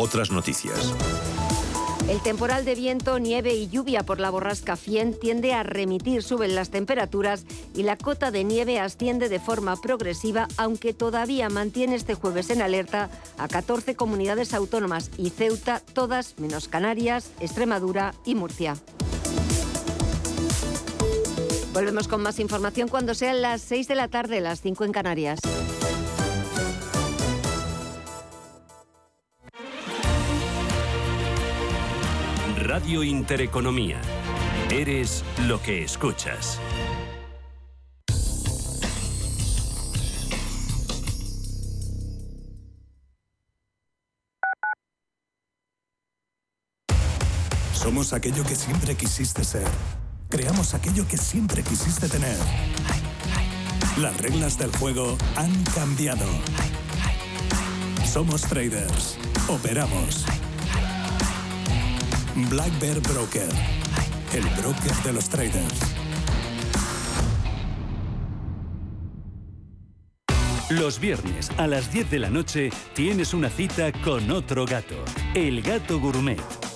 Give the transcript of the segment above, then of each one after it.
Otras noticias. El temporal de viento, nieve y lluvia por la borrasca Fien tiende a remitir, suben las temperaturas y la cota de nieve asciende de forma progresiva, aunque todavía mantiene este jueves en alerta a 14 comunidades autónomas y Ceuta, todas menos Canarias, Extremadura y Murcia. Volvemos con más información cuando sean las 6 de la tarde, las 5 en Canarias. Radio Intereconomía. Eres lo que escuchas. Somos aquello que siempre quisiste ser. Creamos aquello que siempre quisiste tener. Las reglas del juego han cambiado. Somos traders. Operamos. Black Bear Broker. El broker de los traders. Los viernes a las 10 de la noche tienes una cita con otro gato, el gato gourmet.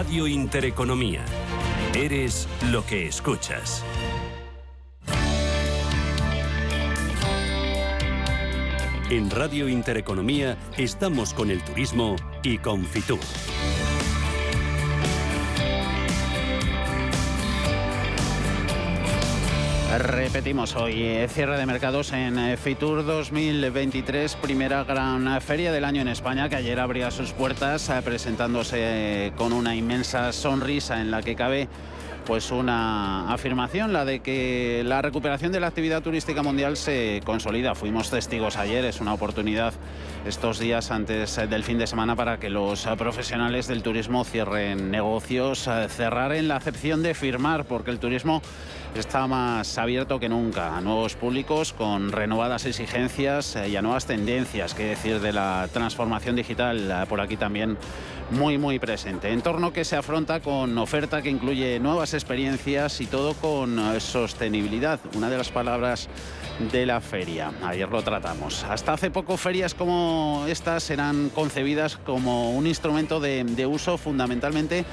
Radio Intereconomía. Eres lo que escuchas. En Radio Intereconomía estamos con el turismo y con Fitur. Repetimos hoy, eh, cierre de mercados en eh, Fitur 2023, primera gran feria del año en España, que ayer abría sus puertas eh, presentándose con una inmensa sonrisa en la que cabe pues una afirmación, la de que la recuperación de la actividad turística mundial se consolida. Fuimos testigos ayer, es una oportunidad estos días antes del fin de semana para que los profesionales del turismo cierren negocios, cerrar en la acepción de firmar, porque el turismo está más abierto que nunca a nuevos públicos con renovadas exigencias y a nuevas tendencias, que decir de la transformación digital por aquí también muy muy presente. Entorno que se afronta con oferta que incluye nuevas experiencias y todo con eh, sostenibilidad, una de las palabras de la feria. Ayer lo tratamos. Hasta hace poco ferias como estas eran concebidas como un instrumento de, de uso fundamentalmente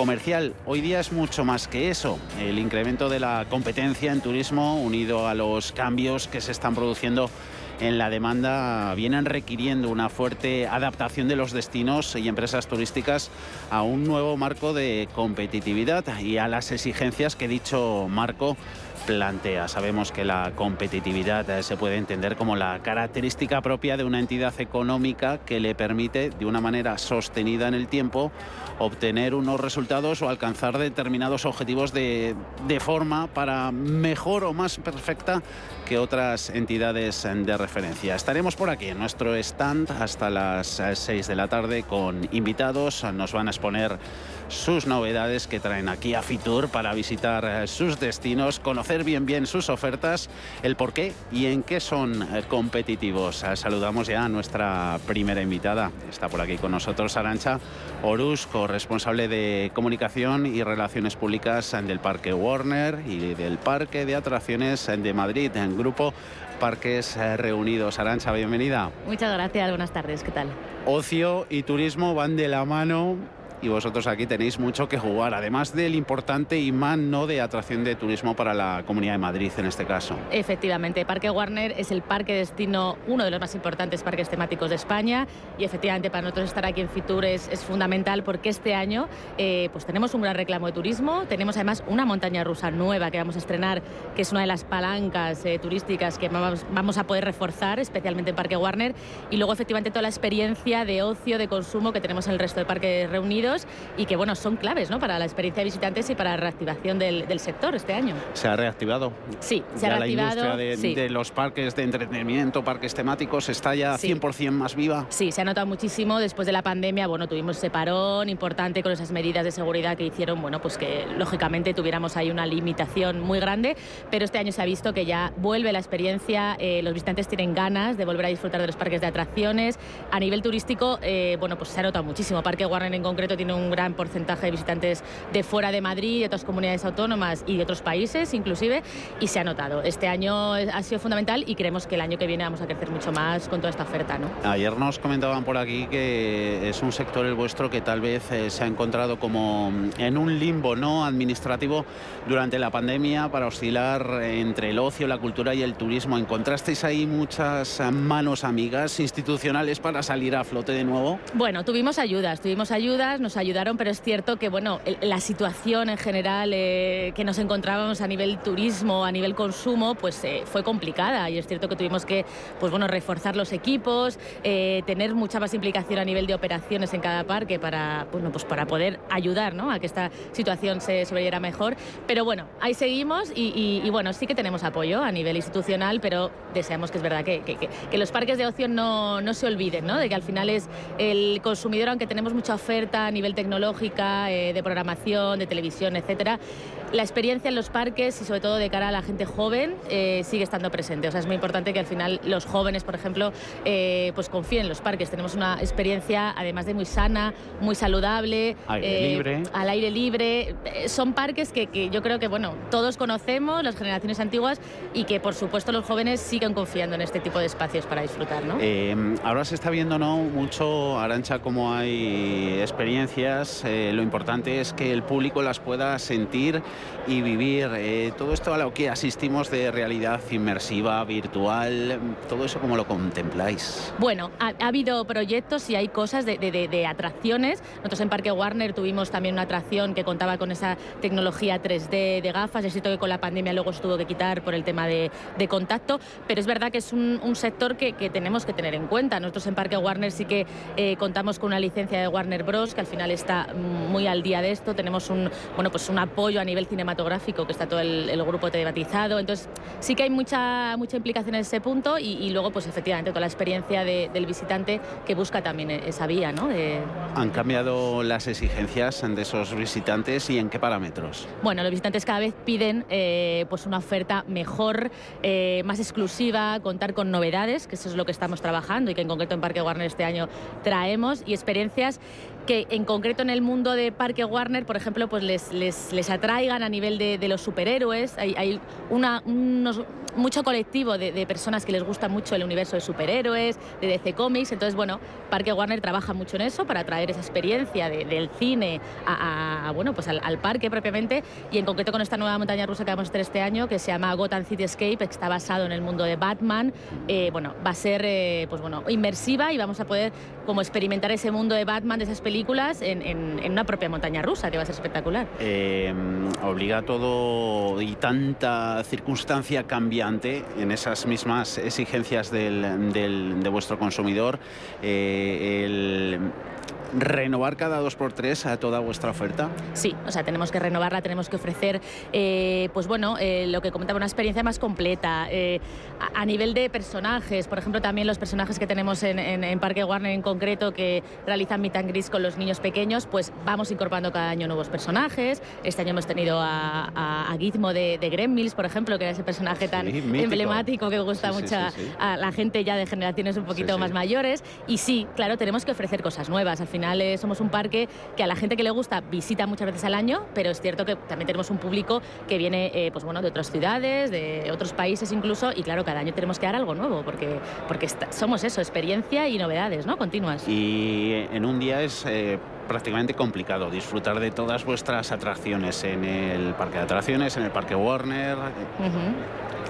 comercial. Hoy día es mucho más que eso. El incremento de la competencia en turismo unido a los cambios que se están produciendo en la demanda vienen requiriendo una fuerte adaptación de los destinos y empresas turísticas a un nuevo marco de competitividad y a las exigencias que dicho marco plantea. Sabemos que la competitividad se puede entender como la característica propia de una entidad económica que le permite, de una manera sostenida en el tiempo, obtener unos resultados o alcanzar determinados objetivos de, forma para mejor o más perfecta que otras entidades de referencia referencia. Estaremos por aquí en nuestro stand hasta las 6 eh, de la tarde con invitados. Nos van a exponer sus novedades que traen aquí a Fitur para visitar eh, sus destinos, conocer bien bien sus ofertas, el por qué y en qué son eh, competitivos. Saludamos ya a nuestra primera invitada. Está por aquí con nosotros Arancha Orusco, responsable de comunicación y relaciones públicas del Parque Warner y del Parque de Atracciones de Madrid, en grupo Parques Reunidos. Arancha, bienvenida. Muchas gracias, buenas tardes, ¿qué tal? Ocio y turismo van de la mano y vosotros aquí tenéis mucho que jugar, además del importante imán ¿no? de atracción de turismo para la Comunidad de Madrid en este caso. Efectivamente, Parque Warner es el parque destino, uno de los más importantes parques temáticos de España y efectivamente para nosotros estar aquí en Fitur es, es fundamental porque este año eh, pues tenemos un gran reclamo de turismo, tenemos además una montaña rusa nueva que vamos a estrenar, que es una de las palancas eh, turísticas que vamos, vamos a poder reforzar, especialmente en Parque Warner, y luego efectivamente toda la experiencia de ocio, de consumo que tenemos en el resto de parques reunidos y que bueno, son claves ¿no? para la experiencia de visitantes y para la reactivación del, sector este año. ¿Se ha reactivado? Sí, se ha reactivado. La industria de, los parques de entretenimiento, parques temáticos, está ya 100% más viva. Sí, se ha notado muchísimo después de la pandemia. Bueno, tuvimos ese parón importante con esas medidas de seguridad que hicieron, bueno, pues que lógicamente tuviéramos ahí una limitación muy grande, pero este año se ha visto que ya vuelve la experiencia, eh, los visitantes tienen ganas de volver a disfrutar de los parques de atracciones. A nivel turístico, eh, bueno, pues se ha notado muchísimo. Parque Warner en concreto tiene un gran porcentaje de visitantes de fuera de Madrid, de otras comunidades autónomas y de otros países inclusive, y se ha notado. Este año ha sido fundamental y creemos que el año que viene vamos a crecer mucho más con toda esta oferta. ¿no? Ayer nos comentaban por aquí que es un sector el vuestro que tal vez eh, se ha encontrado como en un limbo no administrativo durante la pandemia para oscilar entre el ocio, la cultura y el turismo. ¿Encontrasteis ahí muchas manos amigas institucionales para salir a flote de nuevo? Bueno, tuvimos ayudas, tuvimos ayudas, nos ayudaron, pero es cierto que bueno, la situación en general eh, que nos encontrábamos a nivel turismo, a nivel consumo, pues eh, fue complicada y es cierto que tuvimos que pues bueno, reforzar los equipos, eh, tener mucha más implicación a nivel de operaciones en cada parque para, bueno, pues para poder ayudar ¿no? a que esta situación se sobrelleviera mejor. Pero bueno, ahí seguimos y, bueno, sí que tenemos apoyo a nivel institucional, pero deseamos que es verdad que, que, los parques de ocio no, no se olviden, ¿no? de que al final es el consumidor, aunque tenemos mucha oferta a nivel tecnológica, eh, de programación, de televisión, etcétera, la experiencia en los parques y sobre todo de cara a la gente joven eh, sigue estando presente. O sea, es muy importante que al final los jóvenes, por ejemplo, eh, pues confíen en los parques. Tenemos una experiencia, además de muy sana, muy saludable, libre. al aire libre. Son parques que, que, yo creo que bueno, todos conocemos, las generaciones antiguas, y que por supuesto los jóvenes siguen confiando en este tipo de espacios para disfrutar. ¿no? ahora se está viendo ¿no? mucho, Arancha, cómo hay experiencia eh, lo importante es que el público las pueda sentir y vivir. Eh, todo esto a lo que asistimos de realidad inmersiva, virtual, todo eso cómo lo contempláis. Bueno, ha, habido proyectos y hay cosas de, atracciones. Nosotros en Parque Warner tuvimos también una atracción que contaba con esa tecnología 3D de gafas. Es cierto que con la pandemia luego se tuvo que quitar por el tema de, contacto, pero es verdad que es un, sector que, tenemos que tener en cuenta. Nosotros en Parque Warner sí que eh, contamos con una licencia de Warner Bros. que al final está muy al día de esto. Tenemos un, bueno, pues un apoyo a nivel cinematográfico que está todo el, grupo tematizado. Entonces, sí que hay mucha, mucha implicación en ese punto y, luego, pues efectivamente, toda la experiencia del visitante que busca también esa vía. ¿no? ¿Han cambiado las exigencias de esos visitantes y en qué parámetros? Bueno, los visitantes cada vez piden eh, pues una oferta mejor, eh, más exclusiva, contar con novedades, que eso es lo que estamos trabajando y que en concreto en Parque Warner este año traemos, y experiencias que en concreto en el mundo de Parque Warner, por ejemplo, pues les, les, atraigan a nivel de, los superhéroes. Hay, hay una, mucho colectivo de, personas que les gusta mucho el universo de superhéroes, de DC Comics. Entonces, bueno, Parque Warner trabaja mucho en eso para traer esa experiencia del cine a, bueno, pues al, parque propiamente. Y en concreto con esta nueva montaña rusa que vamos a hacer este año, que se llama Gotham City Escape, que está basado en el mundo de Batman. Eh, bueno, va a ser eh, pues bueno, inmersiva y vamos a poder como experimentar ese mundo de Batman, de esas películas, en, una propia montaña rusa, que va a ser espectacular. Eh, obliga todo y tanta circunstancia cambiante en esas mismas exigencias del, de vuestro consumidor. Eh, renovar cada dos por tres a toda vuestra oferta. Sí, o sea, tenemos que renovarla, tenemos que ofrecer, eh, pues bueno, eh, lo que comentaba, una experiencia más completa. Eh, a, nivel de personajes, por ejemplo, también los personajes que tenemos en, Parque Warner en concreto que realizan meet and greet con los niños pequeños, pues vamos incorporando cada año nuevos personajes. Este año hemos tenido a, Gizmo de, de Gremlins, por ejemplo, que era ese personaje tan emblemático que gusta mucho a, la gente ya de generaciones un poquito más mayores. Y sí, claro, tenemos que ofrecer cosas nuevas. Al final eh, somos un parque que a la gente que le gusta visita muchas veces al año, pero es cierto que también tenemos un público que viene eh, pues bueno, de otras ciudades, de otros países incluso, y claro, cada año tenemos que dar algo nuevo, porque, porque somos eso, experiencia y novedades ¿no? continuas. Y en un día es... Eh, prácticamente complicado disfrutar de todas vuestras atracciones en el parque de atracciones, en el parque Warner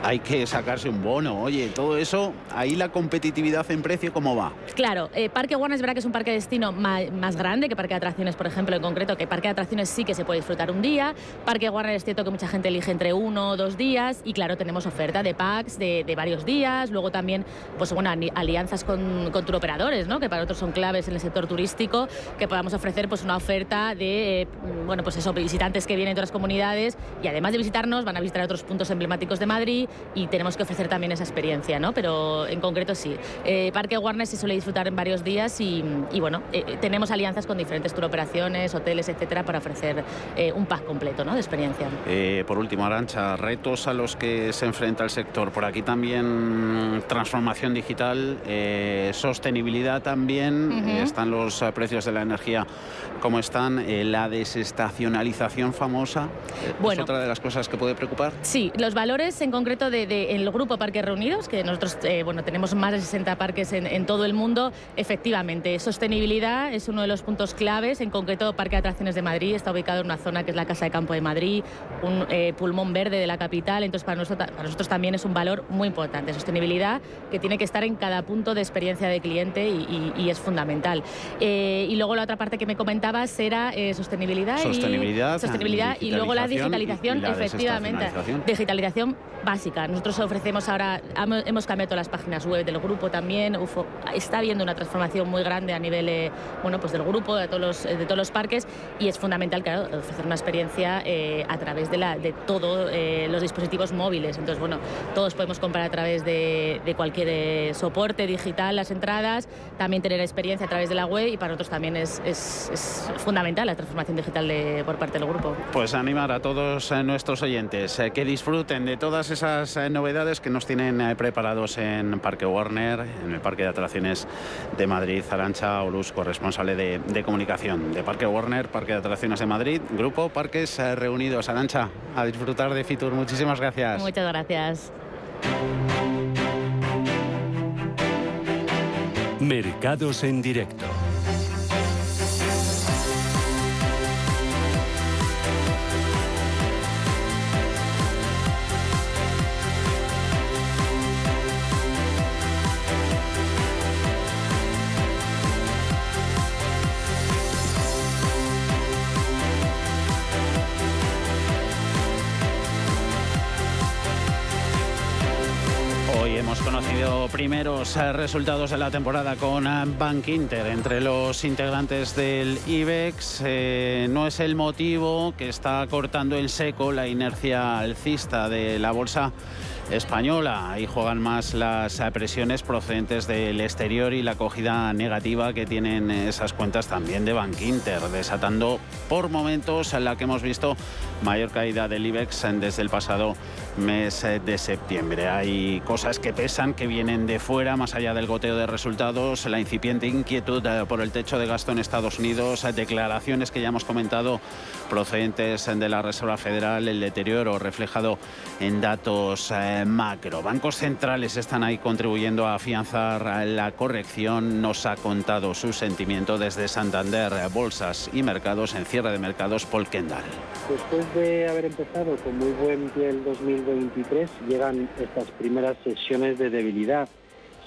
hay que sacarse un bono. Oye, todo eso, ahí la competitividad en precio, ¿cómo va? Claro, eh, Parque Warner es verdad que es un parque de destino más, grande que Parque de Atracciones, por ejemplo, en concreto, que Parque de Atracciones sí que se puede disfrutar un día. Parque Warner es cierto que mucha gente elige entre uno o dos días y claro, tenemos oferta de packs de, varios días, luego también, pues bueno, alianzas con, con operadores, ¿no? que para otros son claves en el sector turístico, que podamos ofrecer pues una oferta de, eh, bueno, pues eso, visitantes que vienen de otras comunidades y además de visitarnos van a visitar otros puntos emblemáticos de Madrid y tenemos que ofrecer también esa experiencia, ¿no? Pero en concreto sí. Eh, Parque Warner se suele disfrutar en varios días y, bueno, eh, tenemos alianzas con diferentes tour operaciones, hoteles, etcétera, para ofrecer un pack completo, ¿no? De experiencia. por último, Arancha, retos a los que se enfrenta el sector. Por aquí también transformación digital, sostenibilidad también, están los precios de la energía como están, la desestacionalización famosa, ¿es otra de las cosas que puede preocupar? Sí, los valores en concreto de, el grupo Parques Reunidos, que nosotros eh, bueno, tenemos más de 60 parques en, todo el mundo, efectivamente, sostenibilidad es uno de los puntos claves, en concreto Parque de Atracciones de Madrid, está ubicado en una zona que es la Casa de Campo de Madrid, un eh, pulmón verde de la capital, entonces para nosotros, para nosotros también es un valor muy importante, sostenibilidad que tiene que estar en cada punto de experiencia de cliente y, es fundamental. Eh, y luego la otra parte que me comentabas era sostenibilidad, sostenibilidad, y, sostenibilidad y luego la digitalización, efectivamente, digitalización básica. Nosotros ofrecemos ahora, hemos cambiado todas las páginas web del grupo también, está habiendo una transformación muy grande a nivel eh, bueno, pues del grupo, de todos, los, de todos los parques y es fundamental claro, ofrecer una experiencia eh, a través de, la, de todos eh, los dispositivos móviles. Entonces, bueno, todos podemos comprar a través de, cualquier soporte digital las entradas, también tener experiencia a través de la web y para nosotros también es, es, fundamental la transformación digital de, por parte del grupo. Pues animar a todos nuestros oyentes que disfruten de todas esas novedades que nos tienen eh, preparados en Parque Warner, en el Parque de Atracciones de Madrid. Arancha Olus, corresponsable de, de comunicación de Parque Warner, Parque de Atracciones de Madrid, Grupo Parques eh, Reunidos. Arancha, a disfrutar de Fitur. Muchísimas gracias. Muchas gracias. Mercados en directo. Primeros eh, resultados de la temporada con eh, Bank Inter entre los integrantes del IBEX. Eh, no es el motivo que está cortando en seco la inercia alcista de la bolsa española. Ahí juegan más las presiones procedentes del exterior y la acogida negativa que tienen esas cuentas también de Bank Inter, desatando por momentos en la que hemos visto mayor caída del IBEX desde el pasado mes de septiembre. Hay cosas que pesan, que vienen de fuera, más allá del goteo de resultados, la incipiente inquietud por el techo de gasto en Estados Unidos, declaraciones que ya hemos comentado procedentes de la Reserva Federal, el deterioro reflejado en datos eh, macro. Bancos centrales están ahí contribuyendo a afianzar la corrección. Nos ha contado su sentimiento desde Santander, bolsas y mercados en cierre de mercados, Paul Kendall. Después de haber empezado con muy buen pie el 2023, llegan estas primeras sesiones de debilidad.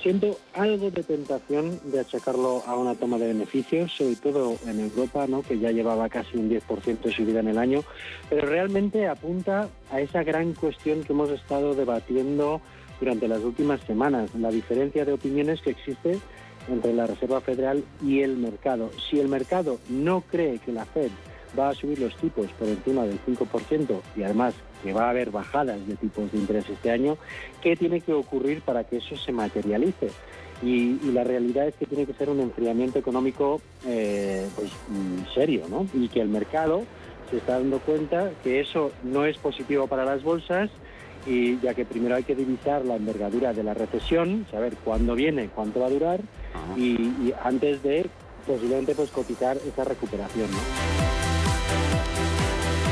Siento algo de tentación de achacarlo a una toma de beneficios, sobre todo en Europa, ¿no? que ya llevaba casi un 10% de subida en el año, pero realmente apunta a esa gran cuestión que hemos estado debatiendo durante las últimas semanas, la diferencia de opiniones que existe entre la Reserva Federal y el mercado. Si el mercado no cree que la Fed va a subir los tipos por encima del 5% y además que va a haber bajadas de tipos de interés este año, ¿qué tiene que ocurrir para que eso se materialice? Y, la realidad es que tiene que ser un enfriamiento económico eh, pues, mm, serio, ¿no? Y que el mercado se está dando cuenta que eso no es positivo para las bolsas y ya que primero hay que divisar la envergadura de la recesión, saber cuándo viene, cuánto va a durar y, y, antes de posiblemente pues cotizar esa recuperación. ¿no?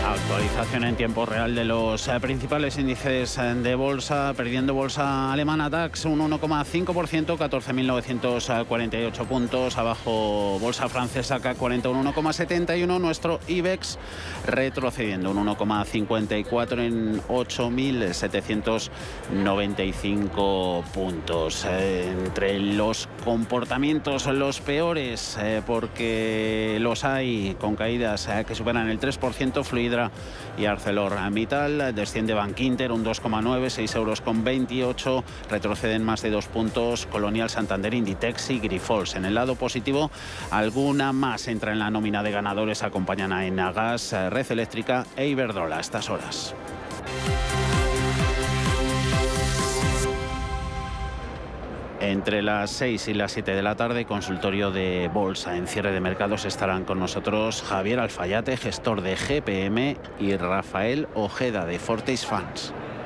Actualización en tiempo real de los eh, principales índices eh, de bolsa, perdiendo bolsa alemana. DAX un 1,5%, 14.948 puntos, abajo bolsa francesa CAC 41, 1,71, nuestro IBEX retrocediendo un 1,54 en 8.795 puntos. Eh, entre los comportamientos los peores, porque los hay con caídas que superan el 3%, Fluidra y ArcelorMittal. Desciende Bankinter un 2,9, 6 euros con 28. Retroceden más de dos puntos Colonial Santander, Inditex y Grifols. En el lado positivo, alguna más entra en la nómina de ganadores. Acompañan a Enagas, Red Eléctrica e Iberdrola a estas horas. Entre las 6 y las 7 de la tarde, consultorio de bolsa. En cierre de mercados estarán con nosotros Javier Alfayate, gestor de GPM, y Rafael Ojeda de Fortis Funds.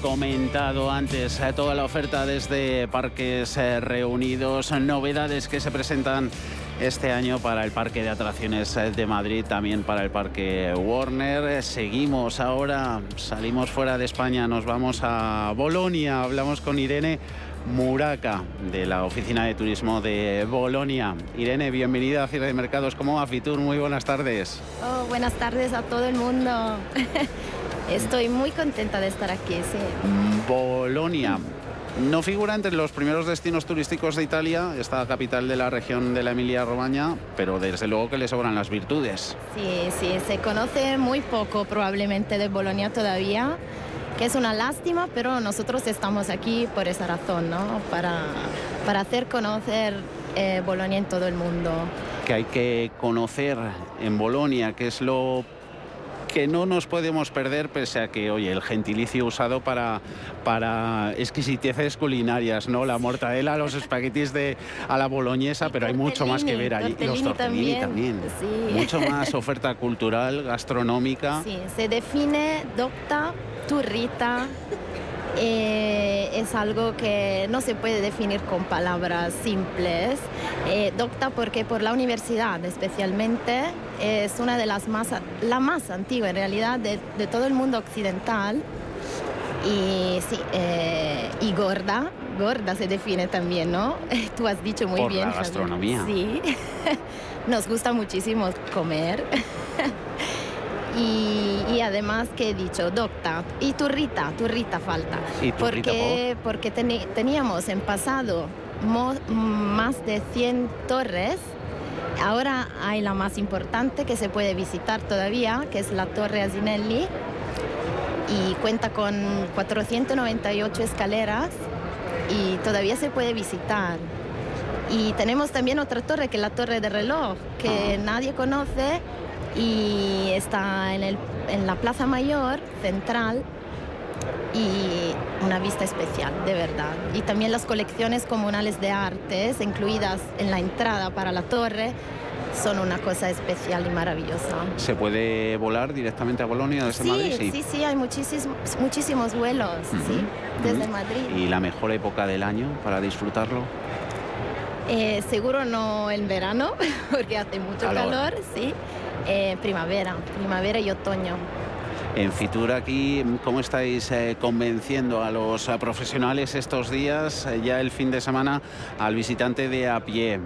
Comentado antes eh, toda la oferta desde Parques eh, Reunidos, novedades que se presentan este año para el Parque de Atracciones eh, de Madrid, también para el Parque Warner. Seguimos ahora, salimos fuera de España, nos vamos a Bolonia, hablamos con Irene Muraca de la Oficina de Turismo de Bolonia. Irene, bienvenida a Cierre de Mercados. ¿Cómo va Fitur? Muy buenas tardes. Oh, buenas tardes a todo el mundo. Estoy muy contenta de estar aquí, sí. Bolonia. No figura entre los primeros destinos turísticos de Italia, esta capital de la región de la Emilia-Romagna, pero desde luego que le sobran las virtudes. Sí, sí, se conoce muy poco probablemente de Bolonia todavía, que es una lástima, pero nosotros estamos aquí por esa razón, ¿no? Para, para hacer conocer eh, Bolonia en todo el mundo. Que hay que conocer en Bolonia, que es lo que no nos podemos perder, pese a que, oye, el gentilicio usado para, para exquisiteces culinarias, ¿no? La mortadela, los espaguetis de, a la boloñesa, pero hay mucho más que ver allí. Los tortellini también. Mucho más oferta cultural, gastronómica. Sí, se define docta, turrita, eh, es algo que no se puede definir con palabras simples. Eh, docta porque por la universidad especialmente es una de las más, la más antigua en realidad de, todo el mundo occidental. Y sí, eh, y gorda, gorda se define también, ¿no? Tú has dicho muy por bien. La gastronomía. Sí, nos gusta muchísimo comer. Y, además que he dicho, docta, y turrita, turrita falta. ¿Y porque, porque teníamos en pasado más de 100 torres. Ahora hay la más importante que se puede visitar todavía, que es la Torre Asinelli. Y cuenta con 498 escaleras y todavía se puede visitar. Y tenemos también otra torre, que es la Torre de Reloj, que nadie conoce y está en, el, en la Plaza Mayor Central y una vista especial, de verdad. Y también las colecciones comunales de artes incluidas en la entrada para la torre son una cosa especial y maravillosa. ¿Se puede volar directamente a Bolonia desde Madrid? Sí, sí, sí, hay muchísimos, muchísimos vuelos, sí, desde Madrid. ¿Y la mejor época del año para disfrutarlo? Eh, seguro no en verano, porque hace mucho calor, sí eh, primavera, primavera y otoño. En Fitur aquí, ¿cómo estáis eh, convenciendo a los eh, profesionales estos días, eh, ya el fin de semana, al visitante de a pie?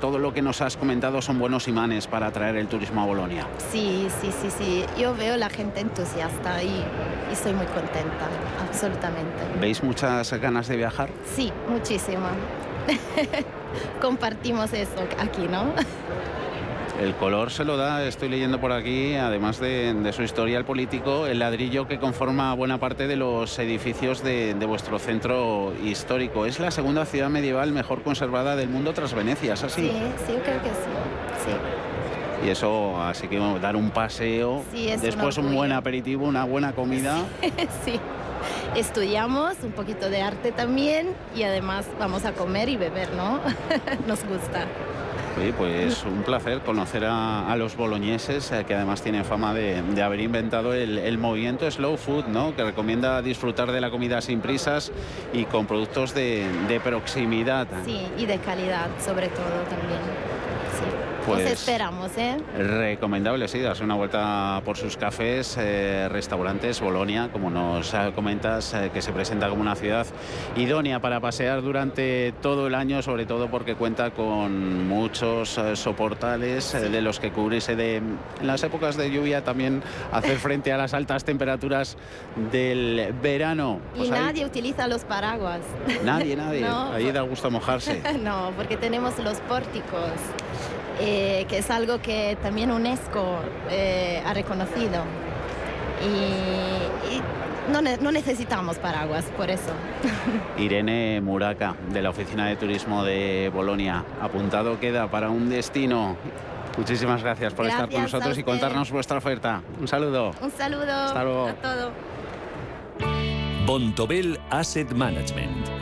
todo lo que nos has comentado son buenos imanes para atraer el turismo a Bolonia. Sí, sí, sí, sí. Yo veo la gente entusiasta y, y estoy muy contenta, absolutamente. ¿Veis muchas ganas de viajar? Sí, muchísimo. Compartimos eso aquí, ¿no? El color se lo da, estoy leyendo por aquí, además de, su historial político, el ladrillo que conforma buena parte de los edificios de, vuestro centro histórico. Es la segunda ciudad medieval mejor conservada del mundo tras Venecia, ¿es así? Sí, sí, creo que sí. sí. Y eso, así que dar un paseo, después un buen aperitivo, una buena comida. sí. Estudiamos un poquito de arte también y además vamos a comer y beber, ¿no? Nos gusta. Sí, pues un placer conocer a, los boloñeses, eh, que además tienen fama de, haber inventado el, movimiento slow food, ¿no? que recomienda disfrutar de la comida sin prisas y con productos de, de proximidad. Sí, y de calidad sobre todo también. Pues esperamos, ¿eh? Recomendable, sí, darse una vuelta por sus cafés, eh, restaurantes, Bolonia, como nos eh, comentas, eh, que se presenta como una ciudad idónea para pasear durante todo el año, sobre todo porque cuenta con muchos soportales de los que cubrirse de, en las épocas de lluvia también hacer frente a las altas temperaturas del verano. y pues nadie utiliza los paraguas. Nadie, nadie. Ahí da gusto mojarse. no, porque tenemos los pórticos. Eh, que es algo que también UNESCO eh, ha reconocido. Y, no, necesitamos paraguas, por eso. Irene Muraca, de la Oficina de Turismo de Bolonia. Apuntado queda para un destino. Muchísimas gracias por estar con nosotros y contarnos vuestra oferta. Un saludo. Un saludo a todos. Bontobel Asset Management.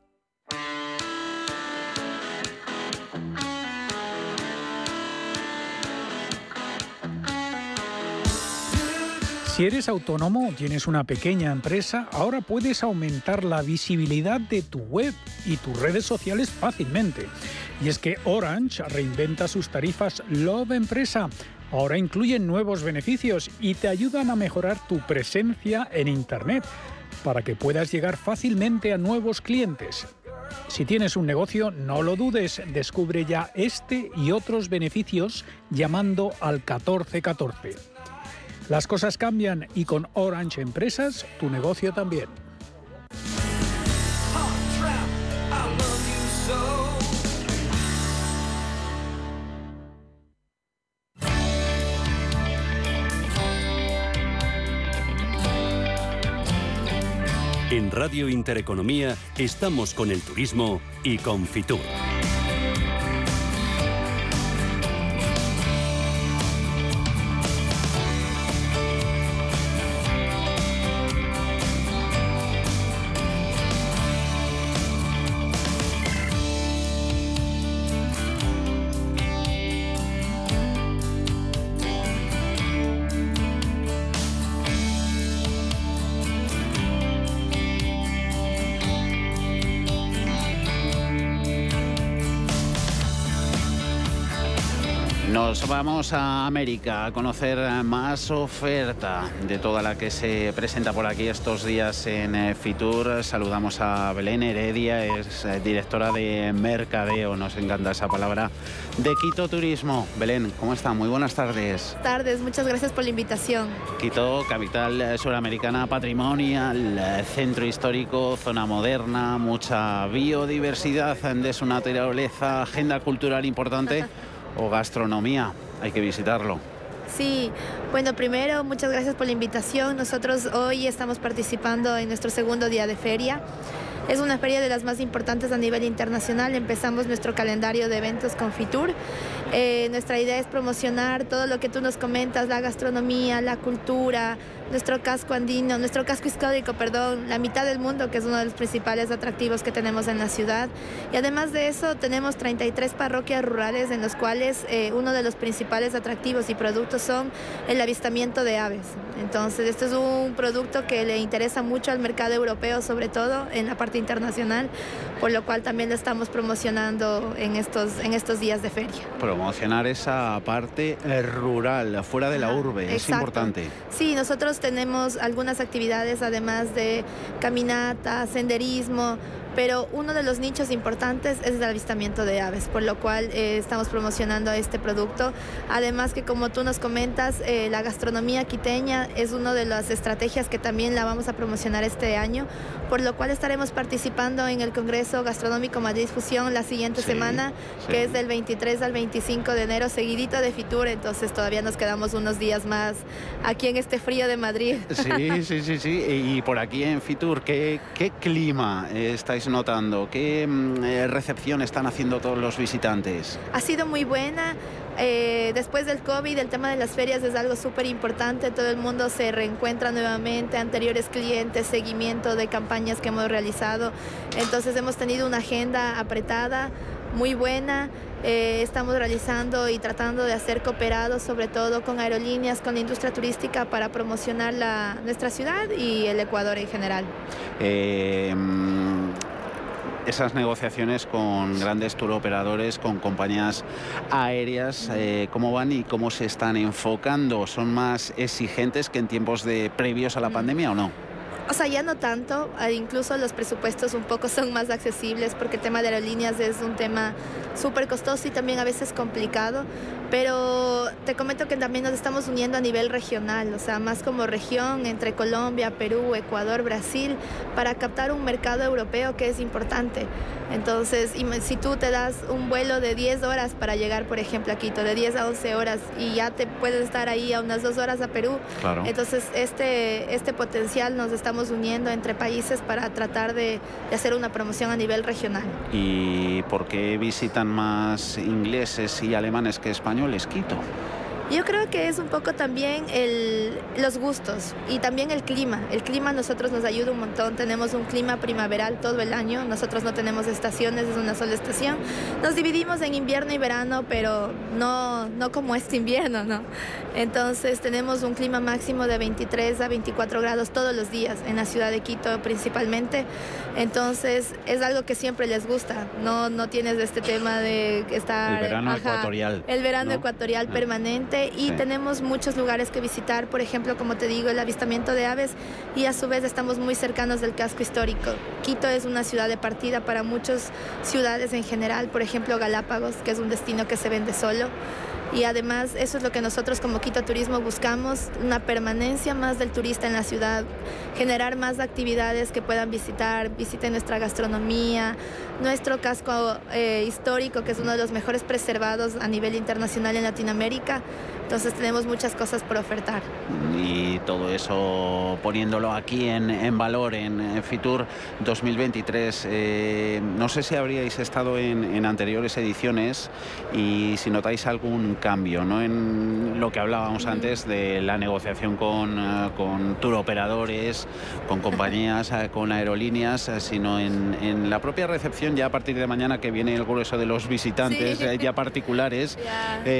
Si eres autónomo o tienes una pequeña empresa, ahora puedes aumentar la visibilidad de tu web y tus redes sociales fácilmente. Y es que Orange reinventa sus tarifas Love Empresa. Ahora incluyen nuevos beneficios y te ayudan a mejorar tu presencia en Internet para que puedas llegar fácilmente a nuevos clientes. Si tienes un negocio, no lo dudes, descubre ya este y otros beneficios llamando al 1414. Las cosas cambian y con Orange Empresas tu negocio también. En Radio Intereconomía estamos con el turismo y con Fitur. Vamos a América a conocer más oferta de toda la que se presenta por aquí estos días en eh, Fitur. Saludamos a Belén Heredia, es eh, directora de Mercadeo, nos encanta esa palabra, de Quito Turismo. Belén, ¿cómo está? Muy buenas tardes. Tardes, muchas gracias por la invitación. Quito, capital suramericana patrimonial, centro histórico, zona moderna, mucha biodiversidad de su naturaleza, agenda cultural importante o gastronomía. Hay que visitarlo. Sí, bueno, primero muchas gracias por la invitación. Nosotros hoy estamos participando en nuestro segundo día de feria. Es una feria de las más importantes a nivel internacional. Empezamos nuestro calendario de eventos con Fitur. Eh, nuestra idea es promocionar todo lo que tú nos comentas, la gastronomía, la cultura, nuestro casco andino, nuestro casco histórico, perdón, la mitad del mundo, que es uno de los principales atractivos que tenemos en la ciudad. Y además de eso, tenemos 33 parroquias rurales en los cuales eh, uno de los principales atractivos y productos son el avistamiento de aves. Entonces, este es un producto que le interesa mucho al mercado europeo, sobre todo en la parte internacional, por lo cual también lo estamos promocionando en estos, en estos días de feria. Promocionar esa parte eh, rural, fuera de la urbe, es importante. Sí, nosotros tenemos algunas actividades además de caminata, senderismo, pero uno de los nichos importantes es el avistamiento de aves, por lo cual eh, estamos promocionando este producto. Además que como tú nos comentas, eh, la gastronomía quiteña es una de las estrategias que también la vamos a promocionar este año, por lo cual estaremos participando en el Congreso Gastronómico Madrid Fusión la siguiente semana, que es del 23 al 25 de enero, seguidito de Fitur, entonces todavía nos quedamos unos días más aquí en este frío de Madrid. Sí, sí, sí, sí. Y por aquí en Fitur, ¿qué, qué clima estáis notando? ¿Qué mm, eh, recepción están haciendo todos los visitantes? Ha sido muy buena. Eh, después del COVID, el tema de las ferias es algo súper importante. Todo el mundo se reencuentra nuevamente, anteriores clientes, seguimiento de campañas que hemos realizado. Entonces hemos tenido una agenda apretada, muy buena. Eh, estamos realizando y tratando de hacer cooperados, sobre todo con aerolíneas, con la industria turística, para promocionar la, nuestra ciudad y el Ecuador en general. Eh, esas negociaciones con grandes operadores, con compañías aéreas, eh, cómo van y cómo se están enfocando? ¿Son más exigentes que en tiempos de previos a la pandemia o no? O sea, ya no tanto, ah, incluso los presupuestos un poco son más accesibles porque el tema de aerolíneas es un tema súper costoso y también a veces complicado, pero te comento que también nos estamos uniendo a nivel regional, o sea, más como región entre Colombia, Perú, Ecuador, Brasil, para captar un mercado europeo que es importante. Entonces, si tú te das un vuelo de 10 horas para llegar, por ejemplo, a Quito, de 10 a 11 horas, y ya te puedes estar ahí a unas dos horas a Perú, entonces este, este potencial nos estamos uniendo entre países para tratar de, hacer una promoción a nivel regional. ¿Y por qué visitan más ingleses y alemanes que españoles Quito? Yo creo que es un poco también el, los gustos y también el clima. El clima a nosotros nos ayuda un montón. Tenemos un clima primaveral todo el año. Nosotros no tenemos estaciones, es una sola estación. Nos dividimos en invierno y verano, pero no, no como este invierno, ¿no? Entonces tenemos un clima máximo de 23 a 24 grados todos los días en la ciudad de Quito principalmente. Entonces es algo que siempre les gusta. No, no tienes este tema de estar... El verano ecuatorial. El verano ecuatorial ah. permanente y tenemos muchos lugares que visitar, por ejemplo, como te digo, el avistamiento de aves y a su vez estamos muy cercanos del casco histórico. Quito es una ciudad de partida para muchas ciudades en general, por ejemplo Galápagos, que es un destino que se vende solo y además eso es lo que nosotros como Quito Turismo buscamos, una permanencia más del turista en la ciudad, generar más actividades que puedan visitar, visiten nuestra gastronomía, nuestro casco eh, histórico que es uno de los mejores preservados a nivel internacional en Latinoamérica entonces tenemos muchas cosas por ofertar. Y todo eso poniéndolo aquí en, valor en, Fitur 2023. Eh, no sé si habríais estado en, anteriores ediciones y si notáis algún cambio ¿no? en lo que hablábamos antes de la negociación con, eh, con operadores, con compañías, eh, con aerolíneas, sino en, la propia recepción ya a partir de mañana que viene el grueso de los visitantes ya particulares.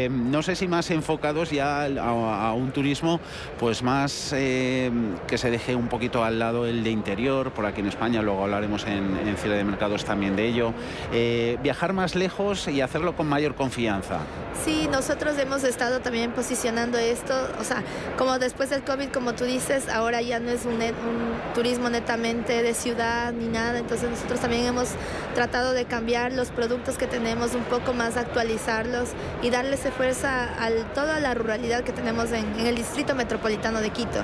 no sé si más enfocado abocados ya a, un turismo pues más eh, que se deje un poquito al lado el de interior, por aquí en España, luego hablaremos en, en Cierre de Mercados también de ello. Eh, viajar más lejos y hacerlo con mayor confianza. Sí, nosotros hemos estado también posicionando esto, o sea, como después del COVID, como tú dices, ahora ya no es un, un turismo netamente de ciudad ni nada, entonces nosotros también hemos tratado de cambiar los productos que tenemos un poco más, actualizarlos y darles fuerza a toda la ruralidad que tenemos en, el distrito metropolitano de Quito.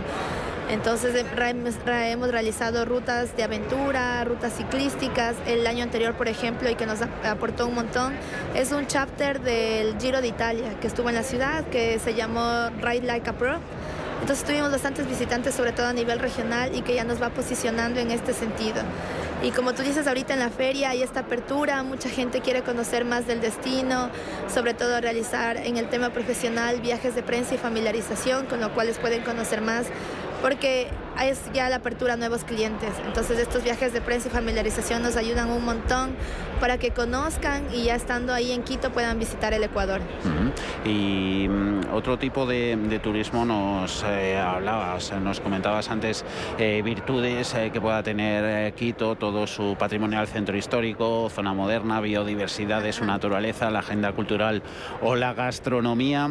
Entonces hemos realizado rutas de aventura, rutas ciclísticas. El año anterior, por ejemplo, y que nos aportó un montón, es un chapter del Giro de Italia que estuvo en la ciudad, que se llamó Ride Like a Pro. Entonces tuvimos bastantes visitantes, sobre todo a nivel regional, y que ya nos va posicionando en este sentido. Y como tú dices ahorita en la feria hay esta apertura, mucha gente quiere conocer más del destino, sobre todo realizar en el tema profesional viajes de prensa y familiarización, con lo cual pueden conocer más porque es ya la apertura a nuevos clientes. Entonces estos viajes de prensa y familiarización nos ayudan un montón para que conozcan y ya estando ahí en Quito puedan visitar el Ecuador. Y mm, otro tipo de, turismo nos eh, hablabas, nos comentabas antes eh, virtudes eh, que pueda tener Quito, todo su patrimonial centro histórico, zona moderna, biodiversidad de su naturaleza, la agenda cultural o la gastronomía,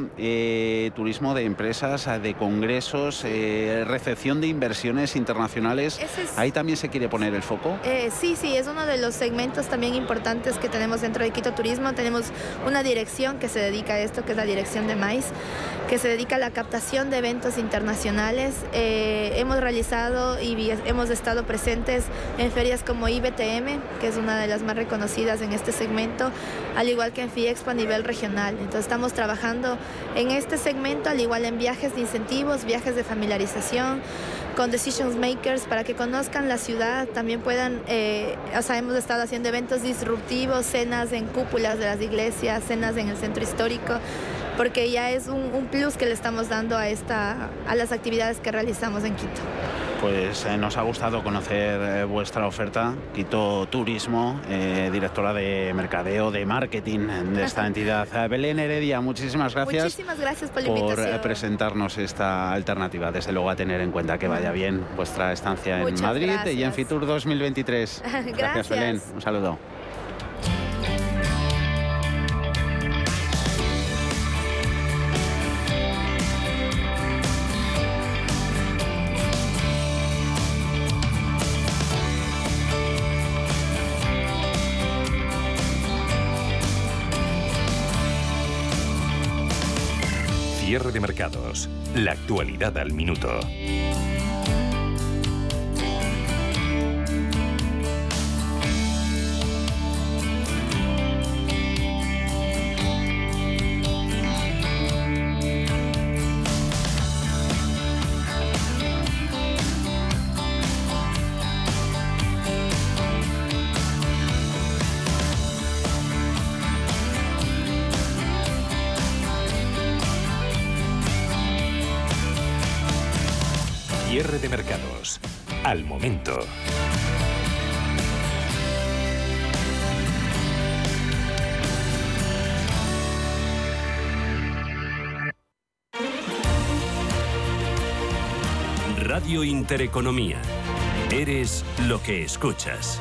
turismo de empresas, de congresos, recepción de inversiones internacionales. Ahí también se quiere poner el foco. Eh, sí, sí, es uno de los segmentos también importantes que tenemos dentro de Quito Turismo. Tenemos una dirección que se dedica a esto, que es la dirección de MAIS, que se dedica a la captación de eventos internacionales. Eh, hemos realizado y hemos estado presentes en ferias como IBTM, que es una de las más reconocidas en este segmento, al igual que en FIEXPO a nivel regional. Entonces estamos trabajando en este segmento, al igual en viajes de incentivos, viajes de familiarización con decision makers para que conozcan la ciudad, también puedan, eh, o sea, hemos estado haciendo eventos disruptivos, cenas en cúpulas de las iglesias, cenas en el centro histórico, porque ya es un, un plus que le estamos dando a, esta, a las actividades que realizamos en Quito pues eh, nos ha gustado conocer eh, vuestra oferta. Quito Turismo, eh, directora de mercadeo, de marketing de esta entidad. Belén Heredia, muchísimas gracias. Muchísimas gracias por Por presentarnos esta alternativa. Desde luego a tener en cuenta que vaya bien vuestra estancia en Madrid y en Fitur 2023. gracias, Belén. Un saludo. Cierre de mercados. La actualidad al minuto. Al momento. Radio Intereconomía. Eres lo que escuchas.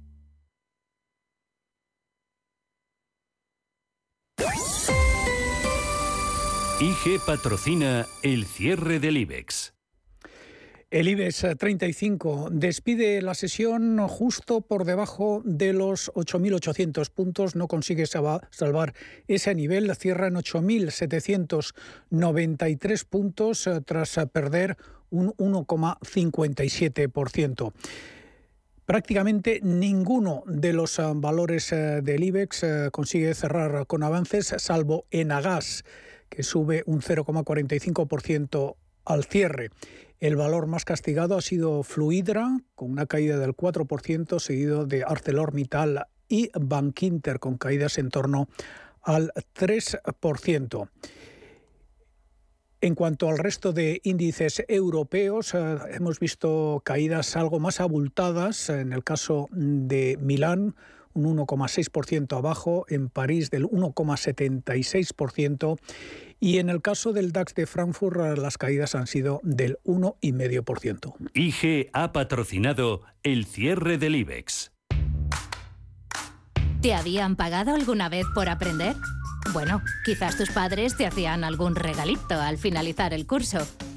IG patrocina el cierre del IBEX. El IBEX 35 despide la sesión justo por debajo de los 8.800 puntos, no consigue salvar ese nivel, cierra en 8.793 puntos eh, tras perder un 1,57%. Prácticamente ninguno de los eh, valores eh, del IBEX consigue cerrar con avances, salvo Enagas que sube un 0,45% al cierre. El valor más castigado ha sido Fluidra, con una caída del 4%, seguido de ArcelorMittal y Bankinter, con caídas en torno al 3%. En cuanto al resto de índices europeos, eh, hemos visto caídas algo más abultadas. En el caso de Milán, un 1,6% abajo, en París del 1,76% y en el caso del DAX de Frankfurt las caídas han sido del 1,5%. IG ha patrocinado el cierre del IBEX. ¿Te habían pagado alguna vez por aprender? Bueno, quizás tus padres te hacían algún regalito al finalizar el curso.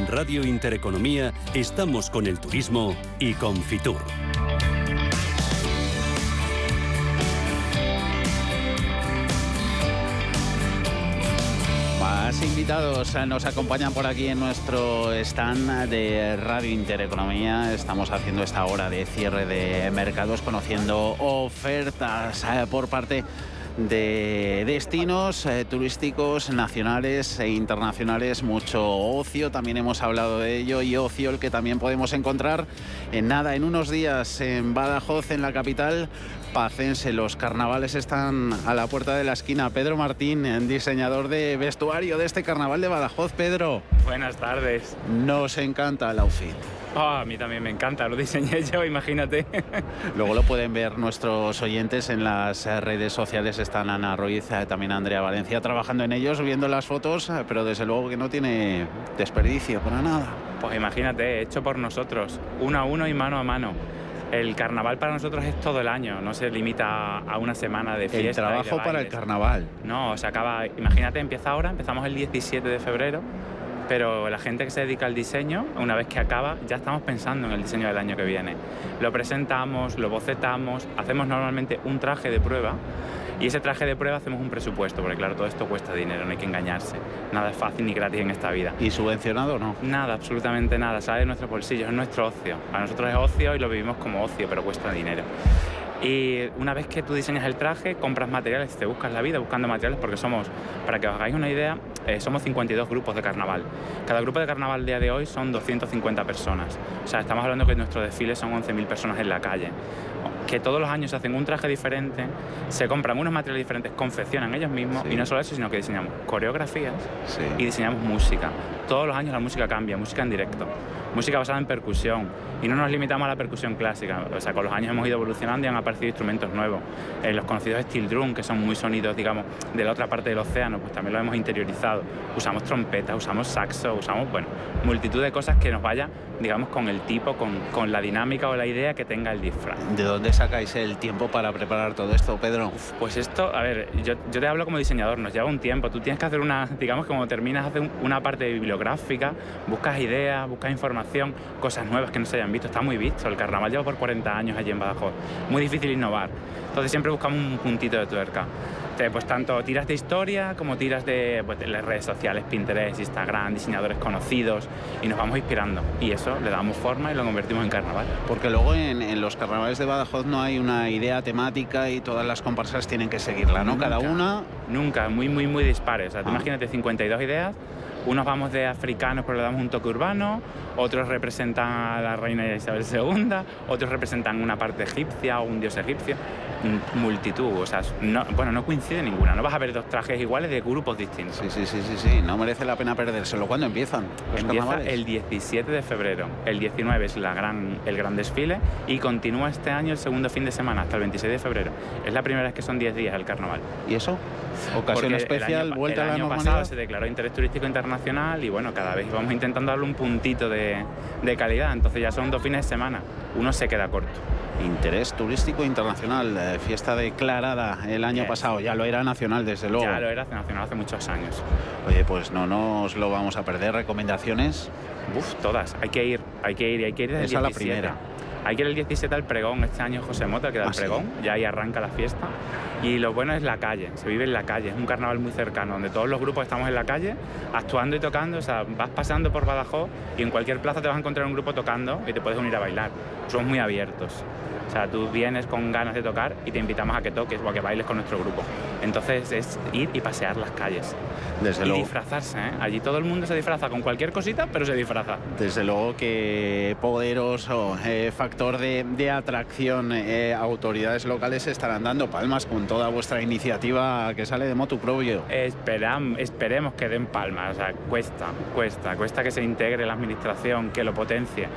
En Radio Intereconomía estamos con el turismo y con Fitur. Más invitados eh, nos acompañan por aquí en nuestro stand de Radio Intereconomía. Estamos haciendo esta hora de cierre de mercados, conociendo ofertas eh, por parte de destinos eh, turísticos nacionales e internacionales, mucho ocio, también hemos hablado de ello, y ocio el que también podemos encontrar en nada, en unos días en Badajoz, en la capital pacense. Los carnavales están a la puerta de la esquina. Pedro Martín, diseñador de vestuario de este carnaval de Badajoz. Pedro. Buenas tardes. Nos encanta el outfit. Ah, a mí también me encanta, lo diseñé yo, imagínate. Luego lo pueden ver nuestros oyentes en las redes sociales. Están Ana Ruiz, eh, también Andrea Valencia trabajando en ellos, viendo las fotos, eh, pero desde luego que no tiene desperdicio para nada. Pues imagínate, hecho por nosotros, uno a uno y mano a mano. El carnaval para nosotros es todo el año, no se limita a una semana de fiesta. El trabajo para el carnaval. No, se acaba, imagínate, empieza ahora, empezamos el 17 de febrero pero la gente que se dedica al diseño, una vez que acaba, ya estamos pensando en el diseño del año que viene. Lo presentamos, lo bocetamos, hacemos normalmente un traje de prueba y ese traje de prueba hacemos un presupuesto, porque claro, todo esto cuesta dinero, no hay que engañarse. Nada es fácil ni gratis en esta vida. ¿Y subvencionado o no? Nada, absolutamente nada, sale de nuestros bolsillos, es nuestro ocio. A nosotros es ocio y lo vivimos como ocio, pero cuesta dinero. Y una vez que tú diseñas el traje, compras materiales, te buscas la vida buscando materiales porque somos, para que os hagáis una idea, eh, somos 52 grupos de carnaval. Cada grupo de carnaval día de hoy son 250 personas. O sea, estamos hablando que nuestro desfile son 11.000 personas en la calle que todos los años hacen un traje diferente, se compran unos materiales diferentes, confeccionan ellos mismos y no solo eso, sino que diseñamos coreografías y diseñamos música. Todos los años la música cambia, música en directo, música basada en percusión y no nos limitamos a la percusión clásica, o sea, con los años hemos ido evolucionando y han aparecido instrumentos nuevos. Eh, los conocidos steel drum, que son muy sonidos, digamos, de la otra parte del océano, pues también lo hemos interiorizado. Usamos trompetas, usamos saxo, usamos, bueno, multitud de cosas que nos vayan, digamos, con el tipo, con, con la dinámica o la idea que tenga el disfraz. ¿De dónde sacáis el tiempo para preparar todo esto, Pedro? pues esto, a ver, yo, te hablo como diseñador, nos lleva un tiempo. Tú tienes que hacer una, digamos, como terminas, hacer una parte bibliográfica, buscas ideas, buscas información, cosas nuevas que no se hayan visto. Está muy visto. El carnaval lleva por 40 años allí en Badajoz. Muy difícil innovar. Entonces siempre buscamos un puntito de tuerca pues tanto tiras de historia como tiras pues, de, las redes sociales, Pinterest, Instagram, diseñadores conocidos y nos vamos inspirando y eso le damos forma y lo convertimos en carnaval. Porque luego en, los carnavales de Badajoz no hay una idea temática y todas las comparsas tienen que seguirla, ¿no? Cada una... Nunca, muy, muy, muy dispares. O sea, tú ah. imagínate 52 ideas unos vamos de africanos pero le damos un toque urbano, otros representan a la reina Isabel II, otros representan una parte egipcia o un dios egipcio. Multitud, o sea, no, bueno, no coincide ninguna. No vas a ver dos trajes iguales de grupos distintos. Sí, sí, sí, sí, sí. no merece la pena perdérselo. ¿Cuándo empiezan? Empieza el 17 de febrero. El 19 es la gran, el gran desfile y continúa este año el segundo fin de semana, hasta el 26 de febrero. Es la primera vez que son 10 días el carnaval. ¿Y eso? Ocasión especial, vuelta a la año pasado se declaró interés turístico internacional y bueno, cada vez vamos intentando darle un puntito de, de calidad. Entonces ya son dos fines de semana. Uno se queda corto. Interés turístico internacional, eh, fiesta declarada el año pasado, ya lo era nacional desde luego. Ya lo era nacional hace muchos años. Oye, pues no nos lo vamos a perder. ¿Recomendaciones? Uf, todas. Hay que ir, hay que ir, hay que ir desde Esa la primera. Hay que ir el 17 al pregón, este año José Mota, que da el ¿Ah, pregón, ya ahí arranca la fiesta. Y lo bueno es la calle, se vive en la calle, es un carnaval muy cercano, donde todos los grupos estamos en la calle, actuando y tocando, o sea, vas pasando por Badajoz y en cualquier plaza te vas a encontrar un grupo tocando y te puedes unir a bailar. Somos muy abiertos. O sea, tú vienes con ganas de tocar y te invitamos a que toques o a que bailes con nuestro grupo. Entonces es ir y pasear las calles. Desde y disfrazarse, ¿eh? Allí todo el mundo se disfraza con cualquier cosita, pero se disfraza. Desde luego que poderoso eh, factor de, atracción. Eh, autoridades locales estarán dando palmas con toda vuestra iniciativa que sale de motu propio. Esperam, esperemos que den palmas. O sea, cuesta, cuesta, cuesta que se integre la administración, que lo potencie.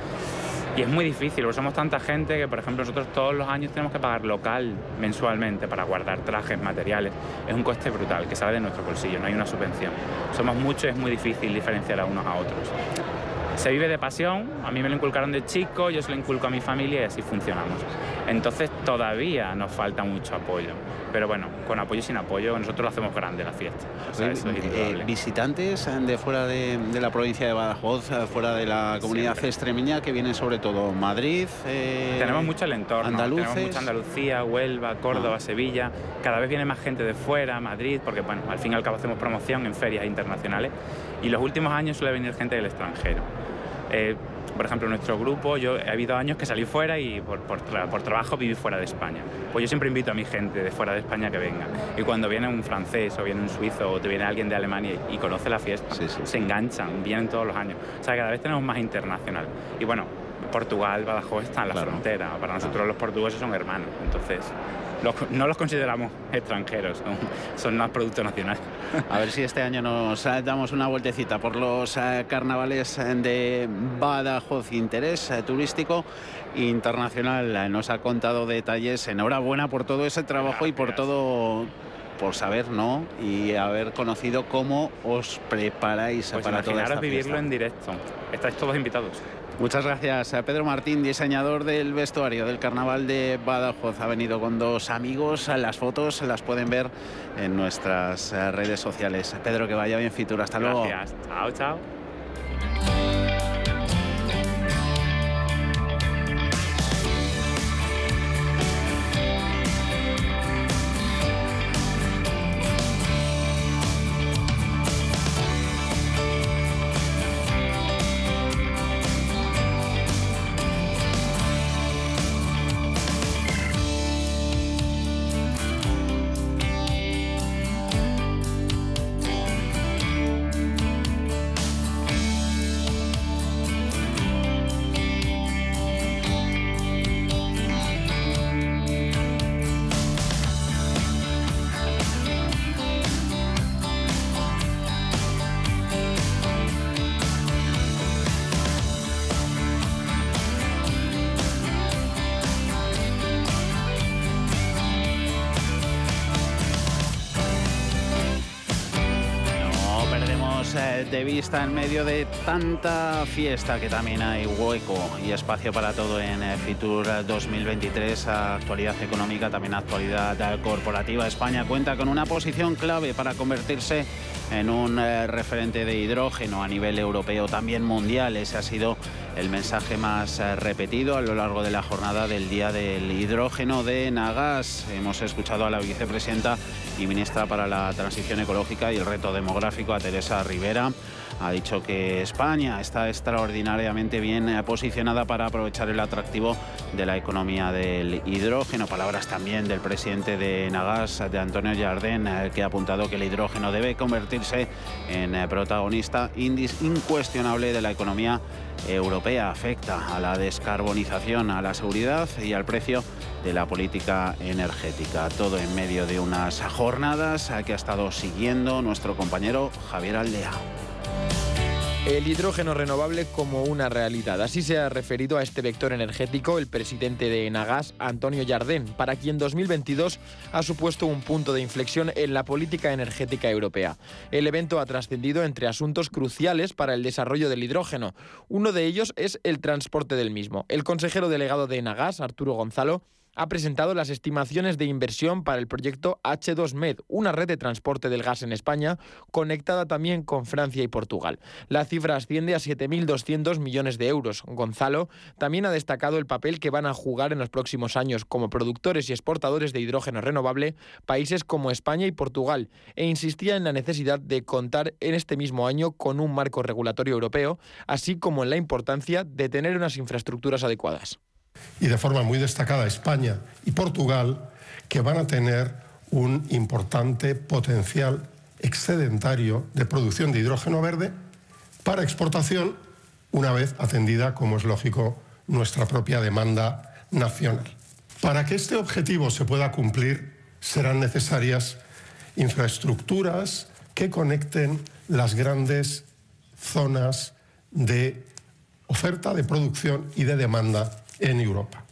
Y es muy difícil, somos tanta gente que, por ejemplo, nosotros todos los años tenemos que pagar local mensualmente para guardar trajes, materiales. Es un coste brutal que sale de nuestro bolsillo, no hay una subvención. Somos muchos y es muy difícil diferenciar a unos a otros. Se vive de pasión, a mí me lo inculcaron de chico, yo se lo inculco a mi familia y así funcionamos. Entonces todavía nos falta mucho apoyo. Pero bueno, con apoyo y sin apoyo, nosotros lo hacemos grande la fiesta. Eh, visitantes de fuera de, la provincia de Badajoz, fuera de la comunidad extremeña, que vienen sobre todo Madrid. Eh, tenemos mucho el entorno. Andaluces. Tenemos mucha Andalucía, Huelva, Córdoba, ah. Sevilla. Cada vez viene más gente de fuera, Madrid, porque bueno, al fin y al cabo hacemos promoción en ferias internacionales. Y los últimos años suele venir gente del extranjero. Eh, por ejemplo, nuestro grupo, yo he habido años que salí fuera y por, por, por, trabajo viví fuera de España. Pues yo siempre invito a mi gente de fuera de España que venga. Y cuando viene un francés o viene un suizo o te viene alguien de Alemania y, conoce la fiesta, se enganchan, vienen todos los años. O sea, cada vez tenemos más internacional. Y bueno, Portugal, Badajoz está en la frontera. Para nosotros los portugueses son hermanos. Entonces, no los consideramos extranjeros, son, más producto nacional. A ver si este año nos eh, damos una vueltecita por los eh, carnavales de Badajoz. Interés eh, turístico internacional nos ha contado detalles. Enhorabuena por todo ese trabajo y por todo por saber, ¿no? Y haber conocido cómo os preparáis pues para toda esta vivirlo en directo. Estáis todos invitados. Muchas gracias a Pedro Martín, diseñador del vestuario del Carnaval de Badajoz. Ha venido con dos amigos. Las fotos las pueden ver en nuestras redes sociales. Pedro, que vaya bien Fitur. Hasta luego. Gracias. Chao, chao. De vista en medio de tanta fiesta que también hay hueco y espacio para todo en eh, Fitur 2023, actualidad económica, también actualidad corporativa. España cuenta con una posición clave para convertirse en un eh, referente de hidrógeno a nivel europeo, también mundial. Ese ha sido el mensaje más eh, repetido a lo largo de la jornada del Día del Hidrógeno de Nagas. Hemos escuchado a la vicepresidenta y ministra para la Transición Ecológica y el Reto Demográfico, a Teresa Rivera. Ha dicho que España está extraordinariamente bien eh, posicionada para aprovechar el atractivo de la economía del hidrógeno. Palabras también del presidente de Nagas, de Antonio Jardén, eh, que ha apuntado que el hidrógeno debe convertirse en protagonista incuestionable de la economía europea afecta a la descarbonización, a la seguridad y al precio de la política energética. Todo en medio de unas jornadas que ha estado siguiendo nuestro compañero Javier Aldea el hidrógeno renovable como una realidad. Así se ha referido a este vector energético el presidente de Enagas, Antonio Jardén, para quien 2022 ha supuesto un punto de inflexión en la política energética europea. El evento ha trascendido entre asuntos cruciales para el desarrollo del hidrógeno. Uno de ellos es el transporte del mismo. El consejero delegado de Enagas, Arturo Gonzalo, ha presentado las estimaciones de inversión para el proyecto H2Med, una red de transporte del gas en España, conectada también con Francia y Portugal. La cifra asciende a 7.200 millones de euros. Gonzalo también ha destacado el papel que van a jugar en los próximos años como productores y exportadores de hidrógeno renovable países como España y Portugal, e insistía en la necesidad de contar en este mismo año con un marco regulatorio europeo, así como en la importancia de tener unas infraestructuras adecuadas y de forma muy destacada España y Portugal, que van a tener un importante potencial excedentario de producción de hidrógeno verde para exportación, una vez atendida, como es lógico, nuestra propia demanda nacional. Para que este objetivo se pueda cumplir, serán necesarias infraestructuras que conecten las grandes zonas de oferta, de producción y de demanda en Europa.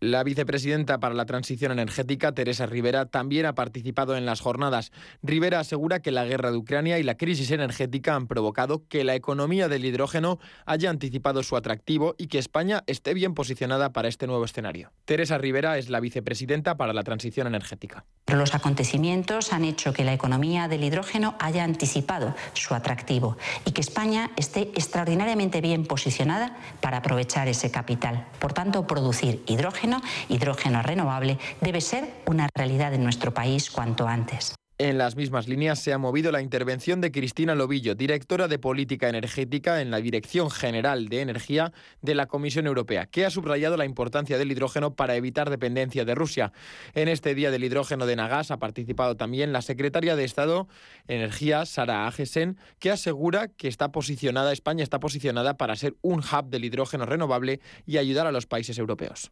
La vicepresidenta para la transición energética, Teresa Rivera, también ha participado en las jornadas. Rivera asegura que la guerra de Ucrania y la crisis energética han provocado que la economía del hidrógeno haya anticipado su atractivo y que España esté bien posicionada para este nuevo escenario. Teresa Rivera es la vicepresidenta para la transición energética. Los acontecimientos han hecho que la economía del hidrógeno haya anticipado su atractivo y que España esté extraordinariamente bien posicionada para aprovechar ese capital. Por tanto, producir hidrógeno hidrógeno renovable, debe ser una realidad en nuestro país cuanto antes. En las mismas líneas se ha movido la intervención de Cristina Lobillo, directora de Política Energética en la Dirección General de Energía de la Comisión Europea, que ha subrayado la importancia del hidrógeno para evitar dependencia de Rusia. En este Día del Hidrógeno de Nagas ha participado también la secretaria de Estado Energía, Sara Agesen, que asegura que está posicionada, España está posicionada para ser un hub del hidrógeno renovable y ayudar a los países europeos.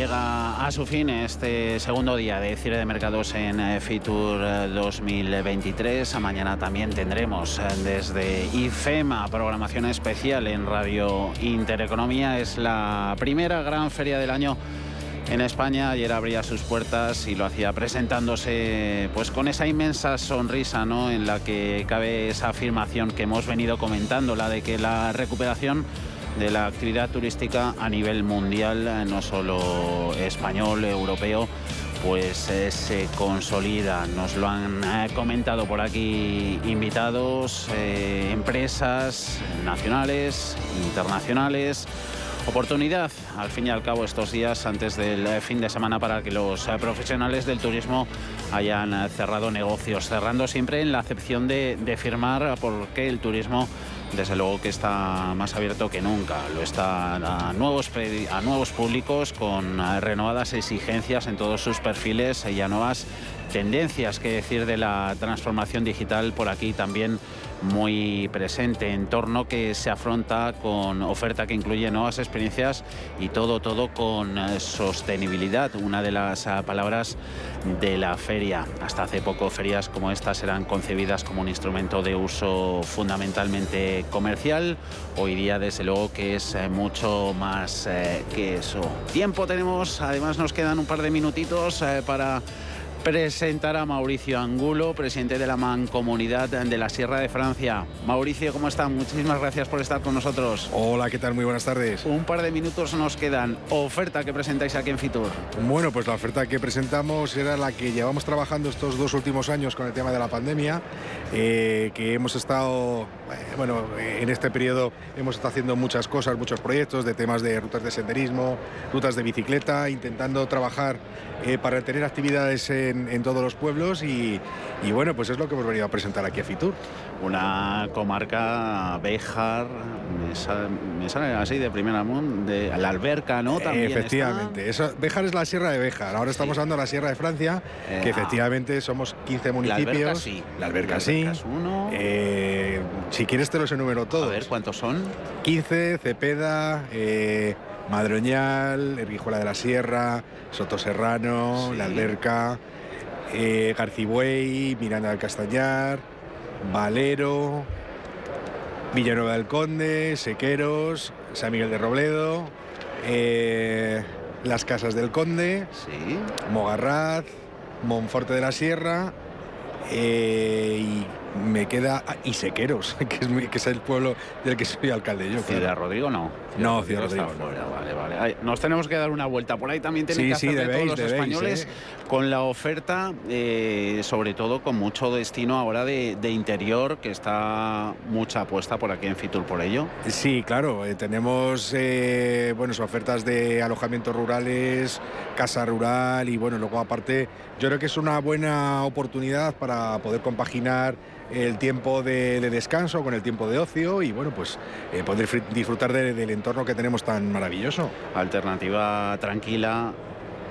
Llega a su fin este segundo día de cierre de mercados en eh, Fitur 2023. Eh, Mañana también tendremos eh, desde IFEMA programación especial en Radio Intereconomía. Es la primera gran feria del año en España. Ayer abría sus puertas y lo hacía presentándose pues con esa inmensa sonrisa ¿no? en la que cabe esa afirmación que hemos venido comentando, la de que la recuperación de la actividad turística a nivel mundial, no solo español, europeo, pues eh, se consolida. Nos lo han eh, comentado por aquí invitados, eh, empresas nacionales, internacionales. Oportunidad, al fin y al cabo, estos días antes del fin de semana para que los profesionales del turismo hayan cerrado negocios, cerrando siempre en la acepción de, de firmar porque el turismo desde luego que está más abierto que nunca. Lo está a nuevos, públicos con eh, renovadas exigencias en todos sus perfiles y a nuevas tendencias, que decir de la transformación digital por aquí también muy presente, entorno que se afronta con oferta que incluye nuevas experiencias y todo, todo con eh, sostenibilidad, una de las ah, palabras de la feria. Hasta hace poco ferias como estas eran concebidas como un instrumento de uso fundamentalmente comercial, hoy día desde luego que es eh, mucho más eh, que eso. Tiempo tenemos, además nos quedan un par de minutitos para presentar a Mauricio Angulo, presidente de la Mancomunidad de la Sierra de Francia. Mauricio, ¿cómo está? Muchísimas gracias por estar con nosotros. Hola, ¿qué tal? Muy buenas tardes. Un par de minutos nos quedan. Oferta que presentáis aquí en Fitur. Bueno, pues la oferta que presentamos era la que llevamos trabajando estos dos últimos años con el tema de la pandemia, eh, que hemos estado, eh, bueno, en este periodo hemos estado haciendo muchas cosas, muchos proyectos de temas de rutas de senderismo, rutas de bicicleta, intentando trabajar eh, para tener actividades en, todos los pueblos y, bueno, pues es lo que hemos venido a presentar aquí a Fitur. Una comarca Béjar, me sale, así de primera mano, de la alberca, ¿no? También efectivamente, Eso, Béjar es la sierra de Béjar, ahora estamos dando la sierra de Francia, que eh, efectivamente somos 15 municipios. La alberca sí. La alberca sí. Eh, si quieres te los enumero todos. A ver, ¿cuántos son? 15, Cepeda, Madroñal, Herguijuela de la Sierra, Soto Serrano, La Alberca, eh, Garcibuey, Miranda del Castañar, Valero, Villanueva del Conde, Sequeros, San Miguel de Robledo, eh, Las Casas del Conde, Mogarraz, Monforte de la Sierra eh, y me queda ah, Isequeros, que es, que es el pueblo del que soy alcalde yo. Ciudad Rodrigo no. No, Ciudad Rodrigo. Vale, vale. Nos tenemos que dar una vuelta. Por ahí también tienen que hacer todos los españoles ¿eh? con la oferta, eh, sobre todo con mucho destino ahora de, interior, que está mucha apuesta por aquí en Fitur por ello. Sí, claro. Eh, tenemos bueno, ofertas de alojamientos rurales, casa rural y bueno, luego aparte yo creo que es una buena oportunidad para poder compaginar el tiempo de, descanso con el tiempo de ocio y bueno, pues poder disfrutar del entorno que tenemos tan maravilloso. Alternativa tranquila,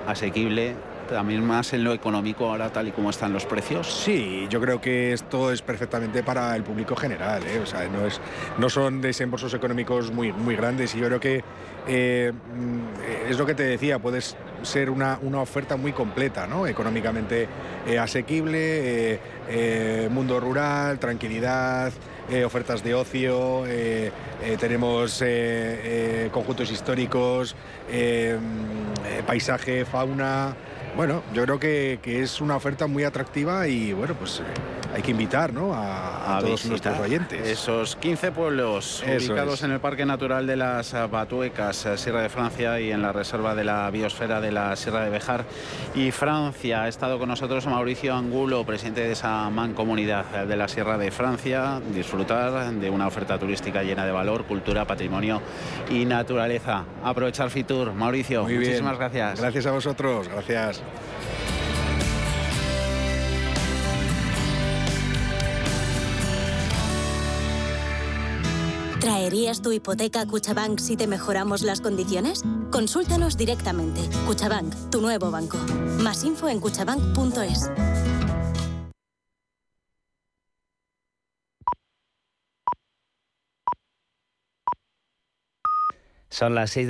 asequible, también más en lo económico ahora tal y como están los precios? Sí, yo creo que esto es perfectamente para el público general, ¿eh? o sea, no, es, no son desembolsos económicos muy, muy grandes y yo creo que eh, mm, es lo que te decía, puedes ser una, una oferta muy completa, ¿no? económicamente eh, asequible, mundo rural, tranquilidad. Ofertas de ocio, tenemos conjuntos históricos, paisaje, fauna, bueno, yo creo que, es una oferta muy atractiva y bueno, pues hay que invitar ¿no? a, a todos nuestros oyentes. Esos 15 pueblos Eso ubicados es. en el Parque Natural de las Batuecas, eh, Sierra de Francia y en la Reserva de la Biosfera de la Sierra de Bejar y Francia. Ha estado con nosotros Mauricio Angulo, presidente de esa mancomunidad de la Sierra de Francia. Disfrutar de una oferta turística llena de valor, cultura, patrimonio y naturaleza. Aprovechar Fitur. Mauricio, Muy bien. muchísimas gracias. Gracias a vosotros, gracias. ¿Traerías tu hipoteca Cuchabank si te mejoramos las condiciones? Consúltanos directamente. Cuchabank, tu nuevo banco. Más info en cuchabank.es. Son las 6